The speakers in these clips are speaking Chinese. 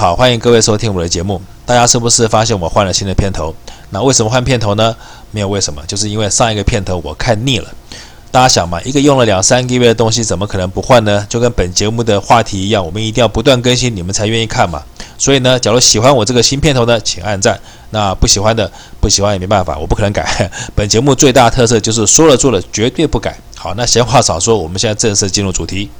好，欢迎各位收听我的节目。大家是不是发现我换了新的片头？那为什么换片头呢？没有为什么，就是因为上一个片头我看腻了。大家想嘛，一个用了两三个月的东西，怎么可能不换呢？就跟本节目的话题一样，我们一定要不断更新，你们才愿意看嘛。所以呢，假如喜欢我这个新片头呢，请按赞；那不喜欢的，不喜欢也没办法，我不可能改。本节目最大特色就是说了做了，绝对不改。好，那闲话少说，我们现在正式进入主题。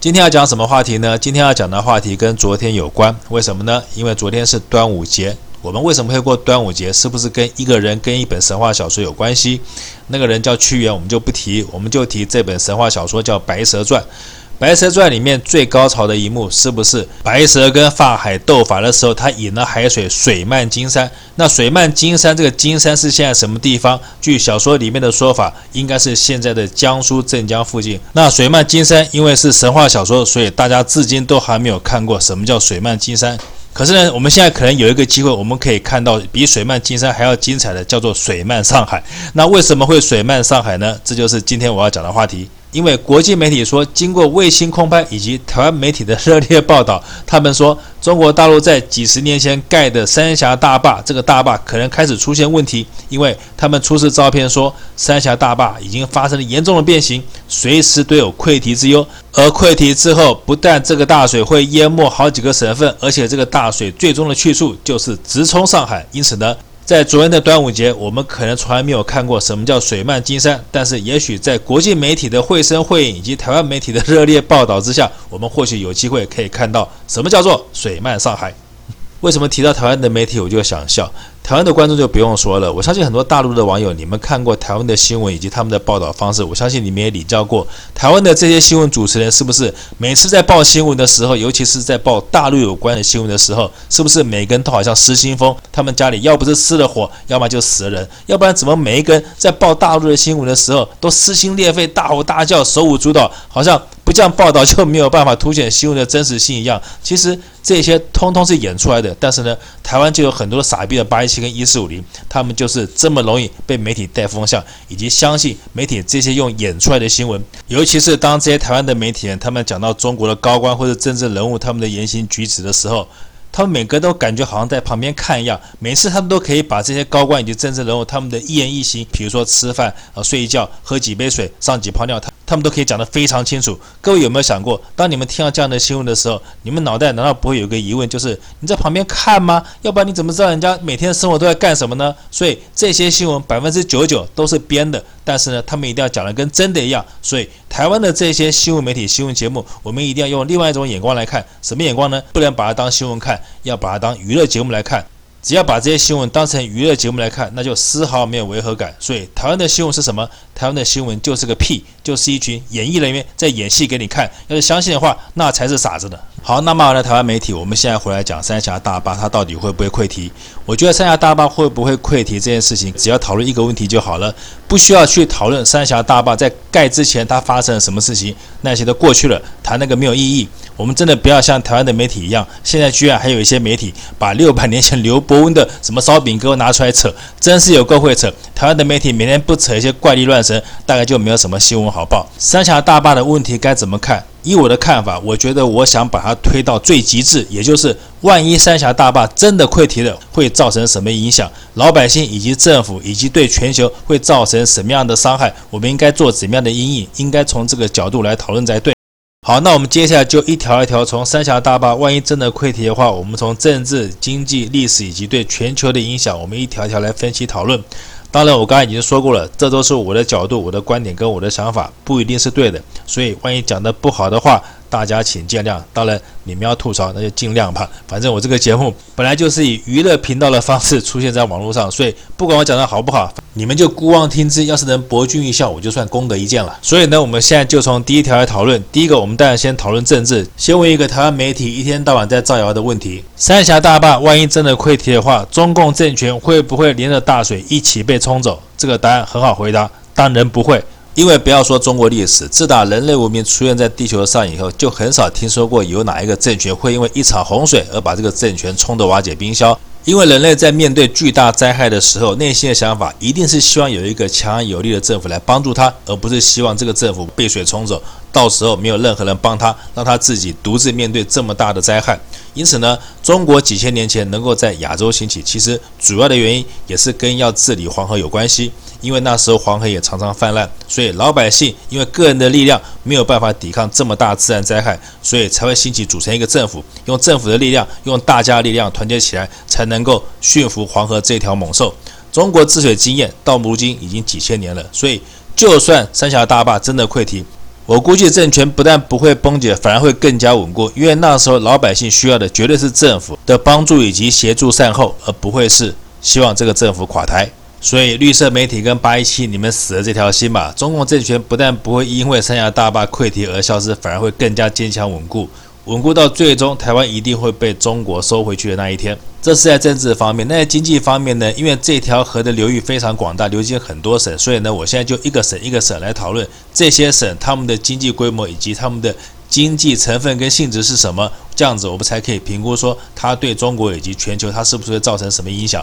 今天要讲什么话题呢？今天要讲的话题跟昨天有关，为什么呢？因为昨天是端午节。我们为什么会过端午节？是不是跟一个人、跟一本神话小说有关系？那个人叫屈原，我们就不提，我们就提这本神话小说叫《白蛇传》。《白蛇传》里面最高潮的一幕，是不是白蛇跟法海斗法的时候，他引了海水，水漫金山？那水漫金山，这个金山是现在什么地方？据小说里面的说法，应该是现在的江苏镇江附近。那水漫金山，因为是神话小说，所以大家至今都还没有看过什么叫水漫金山。可是呢，我们现在可能有一个机会，我们可以看到比水漫金山还要精彩的，叫做水漫上海。那为什么会水漫上海呢？这就是今天我要讲的话题。因为国际媒体说，经过卫星空拍以及台湾媒体的热烈报道，他们说中国大陆在几十年前盖的三峡大坝，这个大坝可能开始出现问题，因为他们出示照片说，三峡大坝已经发生了严重的变形，随时都有溃堤之忧。而溃堤之后，不但这个大水会淹没好几个省份，而且这个大水最终的去处就是直冲上海。因此呢，在昨天的端午节，我们可能从来没有看过什么叫水漫金山，但是也许在国际媒体的绘声绘影以及台湾媒体的热烈报道之下，我们或许有机会可以看到什么叫做水漫上海。为什么提到台湾的媒体我就想笑？台湾的观众就不用说了，我相信很多大陆的网友，你们看过台湾的新闻以及他们的报道方式，我相信你们也领教过台湾的这些新闻主持人是不是每次在报新闻的时候，尤其是在报大陆有关的新闻的时候，是不是每个人都好像失心疯？他们家里要不是失了火，要么就死了人，要不然怎么每一个人在报大陆的新闻的时候都撕心裂肺、大吼大叫、手舞足蹈，好像不这样报道就没有办法凸显新闻的真实性一样？其实这些通通是演出来的，但是呢，台湾就有很多傻逼的八一七。跟一四五零，他们就是这么容易被媒体带风向，以及相信媒体这些用演出来的新闻。尤其是当这些台湾的媒体人，他们讲到中国的高官或者政治人物他们的言行举止的时候，他们每个都感觉好像在旁边看一样。每次他们都可以把这些高官以及政治人物他们的一言一行，比如说吃饭啊、睡一觉、喝几杯水、上几泡尿，他。他们都可以讲得非常清楚。各位有没有想过，当你们听到这样的新闻的时候，你们脑袋难道不会有一个疑问，就是你在旁边看吗？要不然你怎么知道人家每天的生活都在干什么呢？所以这些新闻百分之九十九都是编的，但是呢，他们一定要讲得跟真的一样。所以台湾的这些新闻媒体、新闻节目，我们一定要用另外一种眼光来看。什么眼光呢？不能把它当新闻看，要把它当娱乐节目来看。只要把这些新闻当成娱乐节目来看，那就丝毫没有违和感。所以台湾的新闻是什么？台湾的新闻就是个屁，就是一群演艺人员在演戏给你看。要是相信的话，那才是傻子呢。好，那么完了台湾媒体，我们现在回来讲三峡大坝，它到底会不会溃堤？我觉得三峡大坝会不会溃堤这件事情，只要讨论一个问题就好了，不需要去讨论三峡大坝在盖之前它发生了什么事情，那些都过去了，谈那个没有意义。我们真的不要像台湾的媒体一样，现在居然还有一些媒体把六百年前刘伯温的什么烧饼给我拿出来扯，真是有够会扯。台湾的媒体每天不扯一些怪力乱神，大概就没有什么新闻好报。三峡大坝的问题该怎么看？以我的看法，我觉得我想把它推到最极致，也就是万一三峡大坝真的溃堤了，会造成什么影响？老百姓以及政府以及对全球会造成什么样的伤害？我们应该做怎么样的因应？应该从这个角度来讨论才对。好，那我们接下来就一条一条从三峡大坝，万一真的溃堤的话，我们从政治、经济、历史以及对全球的影响，我们一条一条来分析讨论。当然，我刚才已经说过了，这都是我的角度、我的观点跟我的想法，不一定是对的。所以，万一讲的不好的话，大家请见谅。当然，你们要吐槽，那就尽量吧。反正我这个节目本来就是以娱乐频道的方式出现在网络上，所以不管我讲的好不好，你们就姑妄听之。要是能博君一笑，我就算功德一件了。所以呢，我们现在就从第一条来讨论。第一个，我们当然先讨论政治。先问一个台湾媒体一天到晚在造谣的问题：三峡大坝万一真的溃堤的话，中共政权会不会连着大水一起被冲走？这个答案很好回答，当然不会。因为不要说中国历史，自打人类文明出现在地球上以后，就很少听说过有哪一个政权会因为一场洪水而把这个政权冲得瓦解冰消。因为人类在面对巨大灾害的时候，内心的想法一定是希望有一个强而有力的政府来帮助他，而不是希望这个政府被水冲走。到时候没有任何人帮他，让他自己独自面对这么大的灾害。因此呢，中国几千年前能够在亚洲兴起，其实主要的原因也是跟要治理黄河有关系。因为那时候黄河也常常泛滥，所以老百姓因为个人的力量没有办法抵抗这么大自然灾害，所以才会兴起组成一个政府，用政府的力量，用大家的力量团结起来，才能够驯服黄河这条猛兽。中国治水经验到如今已经几千年了，所以就算三峡大坝真的溃堤，我估计政权不但不会崩解，反而会更加稳固，因为那时候老百姓需要的绝对是政府的帮助以及协助善后，而不会是希望这个政府垮台。所以，绿色媒体跟八一七，你们死了这条心吧。中共政权不但不会因为三峡大坝溃堤而消失，反而会更加坚强稳固，稳固到最终台湾一定会被中国收回去的那一天。这是在政治方面。那在经济方面呢？因为这条河的流域非常广大，流经很多省，所以呢，我现在就一个省一个省来讨论这些省他们的经济规模以及他们的经济成分跟性质是什么，这样子我们才可以评估说它对中国以及全球它是不是会造成什么影响。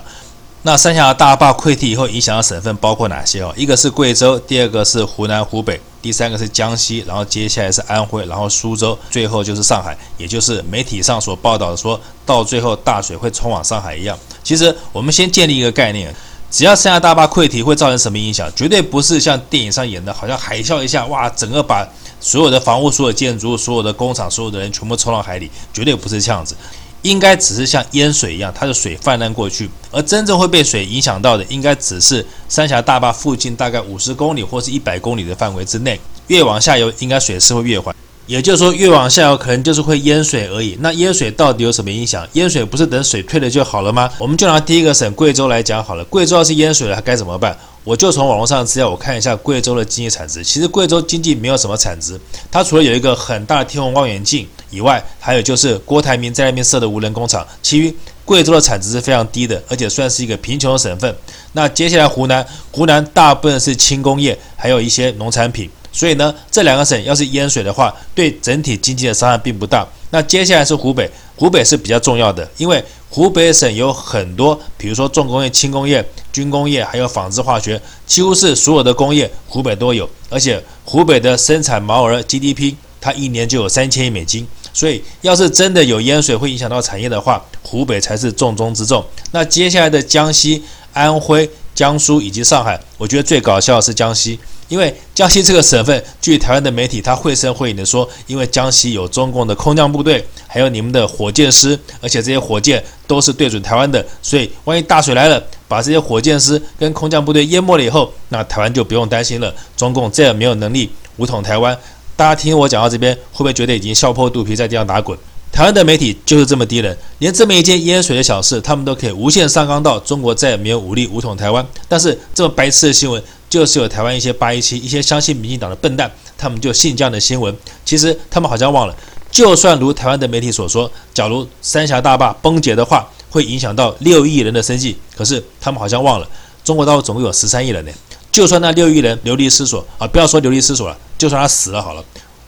那三峡大坝溃堤以后影响的省份包括哪些哦？一个是贵州，第二个是湖南、湖北，第三个是江西，然后接下来是安徽，然后苏州，最后就是上海，也就是媒体上所报道的，说到最后大水会冲往上海一样。其实我们先建立一个概念，只要三峡大坝溃堤会造成什么影响，绝对不是像电影上演的，好像海啸一下，哇，整个把所有的房屋、所有建筑、所有的工厂、所有的人全部冲到海里，绝对不是这样子。应该只是像淹水一样，它的水泛滥过去，而真正会被水影响到的，应该只是三峡大坝附近大概五十公里或是一百公里的范围之内。越往下游，应该水势会越缓，也就是说，越往下游可能就是会淹水而已。那淹水到底有什么影响？淹水不是等水退了就好了吗？我们就拿第一个省贵州来讲好了，贵州要是淹水了，还该怎么办？我就从网络上资料，我看一下贵州的经济产值。其实贵州经济没有什么产值，它除了有一个很大的天文望远镜以外，还有就是郭台铭在那边设的无人工厂。其余贵州的产值是非常低的，而且算是一个贫穷的省份。那接下来湖南，湖南大部分是轻工业，还有一些农产品。所以呢，这两个省要是淹水的话，对整体经济的伤害并不大。那接下来是湖北，湖北是比较重要的，因为湖北省有很多，比如说重工业、轻工业。军工业还有纺织化学，几乎是所有的工业，湖北都有。而且湖北的生产毛额 GDP，它一年就有三千亿美金。所以，要是真的有淹水会影响到产业的话，湖北才是重中之重。那接下来的江西、安徽、江苏以及上海，我觉得最搞笑的是江西。因为江西这个省份，据台湾的媒体，他绘声绘影的说，因为江西有中共的空降部队，还有你们的火箭师，而且这些火箭都是对准台湾的，所以万一大水来了，把这些火箭师跟空降部队淹没了以后，那台湾就不用担心了，中共再也没有能力武统台湾。大家听我讲到这边，会不会觉得已经笑破肚皮在地上打滚？台湾的媒体就是这么低能，连这么一件淹水的小事，他们都可以无限上纲到中国再也没有武力武统台湾。但是这么白痴的新闻。就是有台湾一些八一七、一些相信民进党的笨蛋，他们就信这样的新闻。其实他们好像忘了，就算如台湾的媒体所说，假如三峡大坝崩解的话，会影响到六亿人的生计。可是他们好像忘了，中国大陆总共有十三亿人呢。就算那六亿人流离失所啊，不要说流离失所了，就算他死了好了。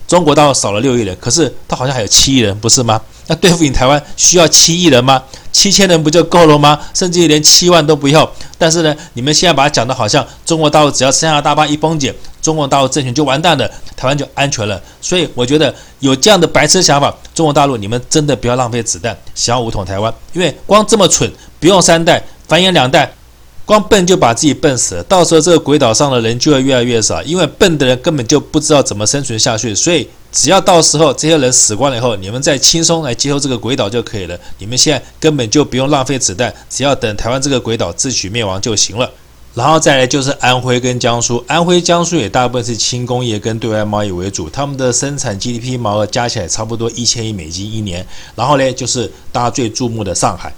中国大陆少了六亿人，可是他好像还有七亿人，不是吗？那对付你台湾需要七亿人吗？七千人不就够了吗？甚至连七万都不要。但是呢，你们现在把它讲的好像中国大陆只要三峡大坝一崩解，中国大陆政权就完蛋了，台湾就安全了。所以我觉得有这样的白痴想法，中国大陆你们真的不要浪费子弹，想要武统台湾，因为光这么蠢，不用三代，繁衍两代。光笨就把自己笨死了，到时候这个鬼岛上的人就会越来越少，因为笨的人根本就不知道怎么生存下去。所以只要到时候这些人死光了以后，你们再轻松来接收这个鬼岛就可以了。你们现在根本就不用浪费子弹，只要等台湾这个鬼岛自取灭亡就行了。然后再来就是安徽跟江苏，安徽、江苏也大部分是轻工业跟对外贸易为主，他们的生产 GDP 毛额加起来差不多一千亿美金一年。然后呢，就是大家最注目的上海。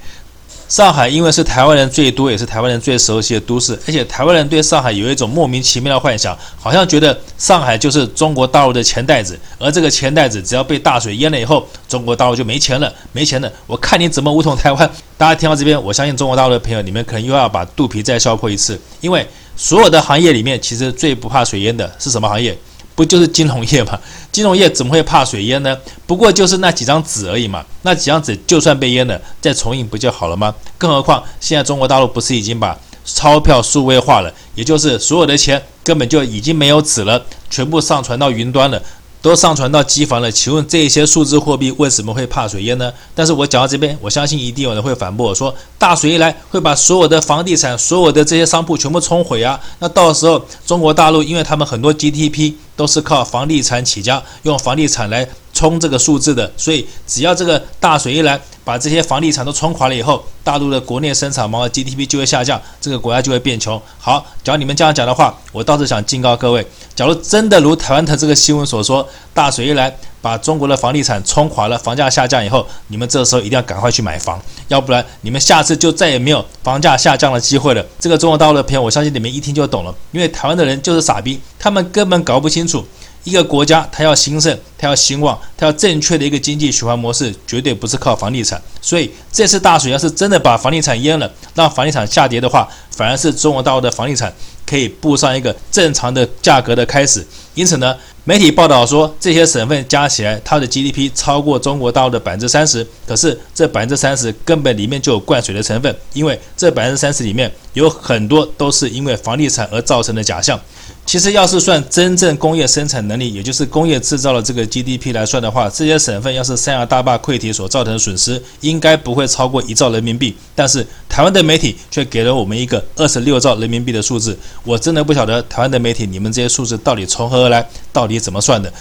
上海因为是台湾人最多，也是台湾人最熟悉的都市，而且台湾人对上海有一种莫名其妙的幻想，好像觉得上海就是中国大陆的钱袋子，而这个钱袋子只要被大水淹了以后，中国大陆就没钱了，没钱了，我看你怎么武统台湾。大家听到这边，我相信中国大陆的朋友，你们可能又要把肚皮再笑破一次，因为所有的行业里面，其实最不怕水淹的是什么行业？不就是金融业吗？金融业怎么会怕水淹呢？不过就是那几张纸而已嘛。那几张纸就算被淹了，再重印不就好了吗？更何况现在中国大陆不是已经把钞票数位化了，也就是所有的钱根本就已经没有纸了，全部上传到云端了。都上传到机房了，请问这些数字货币为什么会怕水淹呢？但是我讲到这边，我相信一定有人会反驳我说，大水一来会把所有的房地产、所有的这些商铺全部冲毁啊！那到时候中国大陆，因为他们很多 GDP 都是靠房地产起家，用房地产来。冲这个数字的，所以只要这个大水一来，把这些房地产都冲垮了以后，大陆的国内生产毛的 GDP 就会下降，这个国家就会变穷。好，假如你们这样讲的话，我倒是想警告各位，假如真的如台湾的这个新闻所说，大水一来把中国的房地产冲垮了，房价下降以后，你们这时候一定要赶快去买房，要不然你们下次就再也没有房价下降的机会了。这个中国大陆的朋友，我相信你们一听就懂了，因为台湾的人就是傻逼，他们根本搞不清楚。一个国家，它要兴盛，它要兴旺，它要正确的一个经济循环模式，绝对不是靠房地产。所以这次大水要是真的把房地产淹了，让房地产下跌的话，反而是中国大陆的房地产可以步上一个正常的价格的开始。因此呢，媒体报道说这些省份加起来，它的 GDP 超过中国大陆的百分之三十。可是这百分之三十根本里面就有灌水的成分，因为这百分之三十里面有很多都是因为房地产而造成的假象。其实，要是算真正工业生产能力，也就是工业制造的这个 GDP 来算的话，这些省份要是三峡大坝溃堤所造成的损失，应该不会超过一兆人民币。但是，台湾的媒体却给了我们一个二十六兆人民币的数字。我真的不晓得台湾的媒体，你们这些数字到底从何而来，到底怎么算的？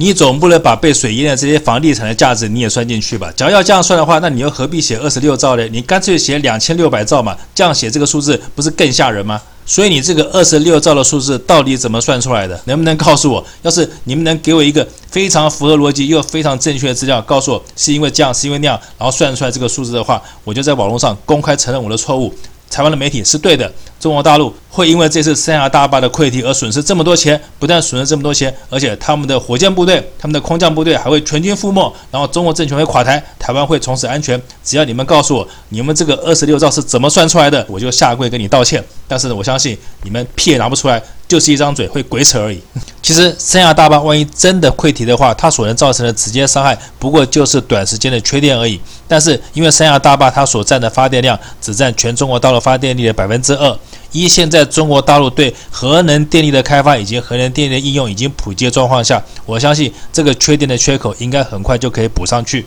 你总不能把被水淹的这些房地产的价值你也算进去吧？假如要这样算的话，那你又何必写二十六兆呢？你干脆写两千六百兆嘛，这样写这个数字不是更吓人吗？所以你这个二十六兆的数字到底怎么算出来的？能不能告诉我？要是你们能给我一个非常符合逻辑又非常正确的资料，告诉我是因为这样，是因为那样，然后算出来这个数字的话，我就在网络上公开承认我的错误。台湾的媒体是对的，中国大陆会因为这次三峡大坝的溃堤而损失这么多钱，不但损失这么多钱，而且他们的火箭部队、他们的空降部队还会全军覆没，然后中国政权会垮台，台湾会从此安全。只要你们告诉我，你们这个二十六兆是怎么算出来的，我就下跪跟你道歉。但是呢，我相信你们 屁也拿不出来。就是一张嘴会鬼扯而已。其实三峡大坝万一真的溃堤的话，它所能造成的直接伤害不过就是短时间的缺电而已。但是因为三峡大坝它所占的发电量只占全中国大陆发电力的百分之二，一现在中国大陆对核能电力的开发以及核能电力的应用已经普及的状况下，我相信这个缺电的缺口应该很快就可以补上去。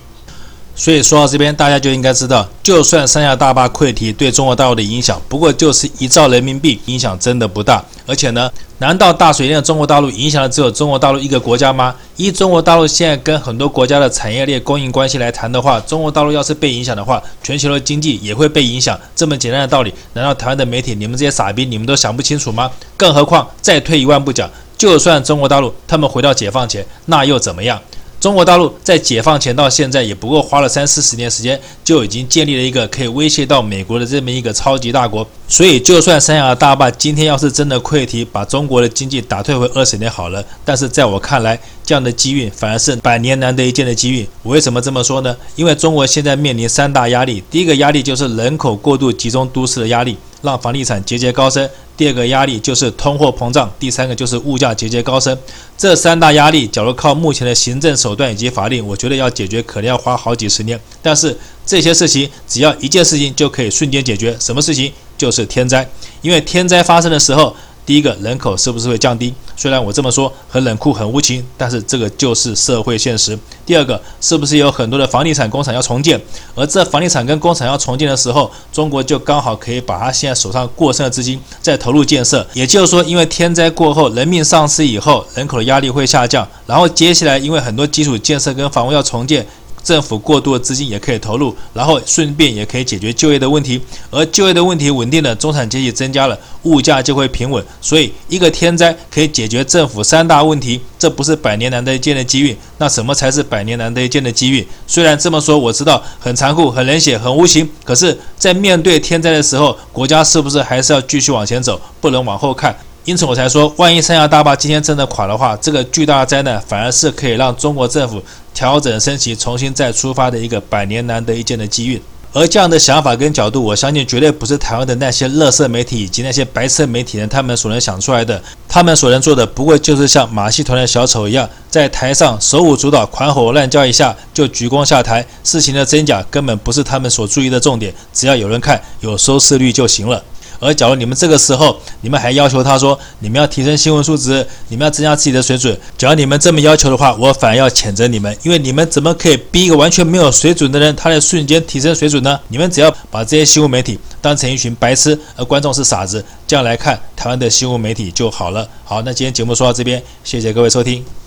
所以说到这边，大家就应该知道，就算三峡大坝溃堤对中国大陆的影响不过就是一兆人民币，影响真的不大。而且呢，难道大水淹中国大陆影响的只有中国大陆一个国家吗？依中国大陆现在跟很多国家的产业链供应关系来谈的话，中国大陆要是被影响的话，全球的经济也会被影响。这么简单的道理，难道台湾的媒体，你们这些傻逼，你们都想不清楚吗？更何况再退一万步讲，就算中国大陆他们回到解放前，那又怎么样？中国大陆在解放前到现在也不过花了三四十年时间，就已经建立了一个可以威胁到美国的这么一个超级大国。所以，就算三峡大坝今天要是真的溃堤，把中国的经济打退回二十年好了，但是在我看来，这样的机遇反而是百年难得一见的机遇。我为什么这么说呢？因为中国现在面临三大压力，第一个压力就是人口过度集中都市的压力。让房地产节节高升，第二个压力就是通货膨胀，第三个就是物价节节高升。这三大压力，假如靠目前的行政手段以及法令，我觉得要解决可能要花好几十年。但是这些事情只要一件事情就可以瞬间解决，什么事情？就是天灾。因为天灾发生的时候，第一个人口是不是会降低？虽然我这么说很冷酷、很无情，但是这个就是社会现实。第二个，是不是有很多的房地产工厂要重建？而这房地产跟工厂要重建的时候，中国就刚好可以把它现在手上过剩的资金再投入建设。也就是说，因为天灾过后，人命丧失以后，人口的压力会下降，然后接下来因为很多基础建设跟房屋要重建。政府过度的资金也可以投入，然后顺便也可以解决就业的问题，而就业的问题稳定了，中产阶级增加了，物价就会平稳。所以一个天灾可以解决政府三大问题，这不是百年难得一见的机遇。那什么才是百年难得一见的机遇？虽然这么说，我知道很残酷、很冷血、很无情，可是，在面对天灾的时候，国家是不是还是要继续往前走，不能往后看？因此我才说，万一三峡大坝今天真的垮的话，这个巨大的灾难反而是可以让中国政府调整升级、重新再出发的一个百年难得一见的机遇。而这样的想法跟角度，我相信绝对不是台湾的那些乐色媒体以及那些白色媒体人他们所能想出来的。他们所能做的，不过就是像马戏团的小丑一样，在台上手舞足蹈、狂吼乱叫一下就鞠躬下台。事情的真假根本不是他们所注意的重点，只要有人看，有收视率就行了。而假如你们这个时候，你们还要求他说，你们要提升新闻素质，你们要增加自己的水准，假如你们这么要求的话，我反而要谴责你们，因为你们怎么可以逼一个完全没有水准的人，他在瞬间提升水准呢？你们只要把这些新闻媒体当成一群白痴，而观众是傻子，这样来看台湾的新闻媒体就好了。好，那今天节目说到这边，谢谢各位收听。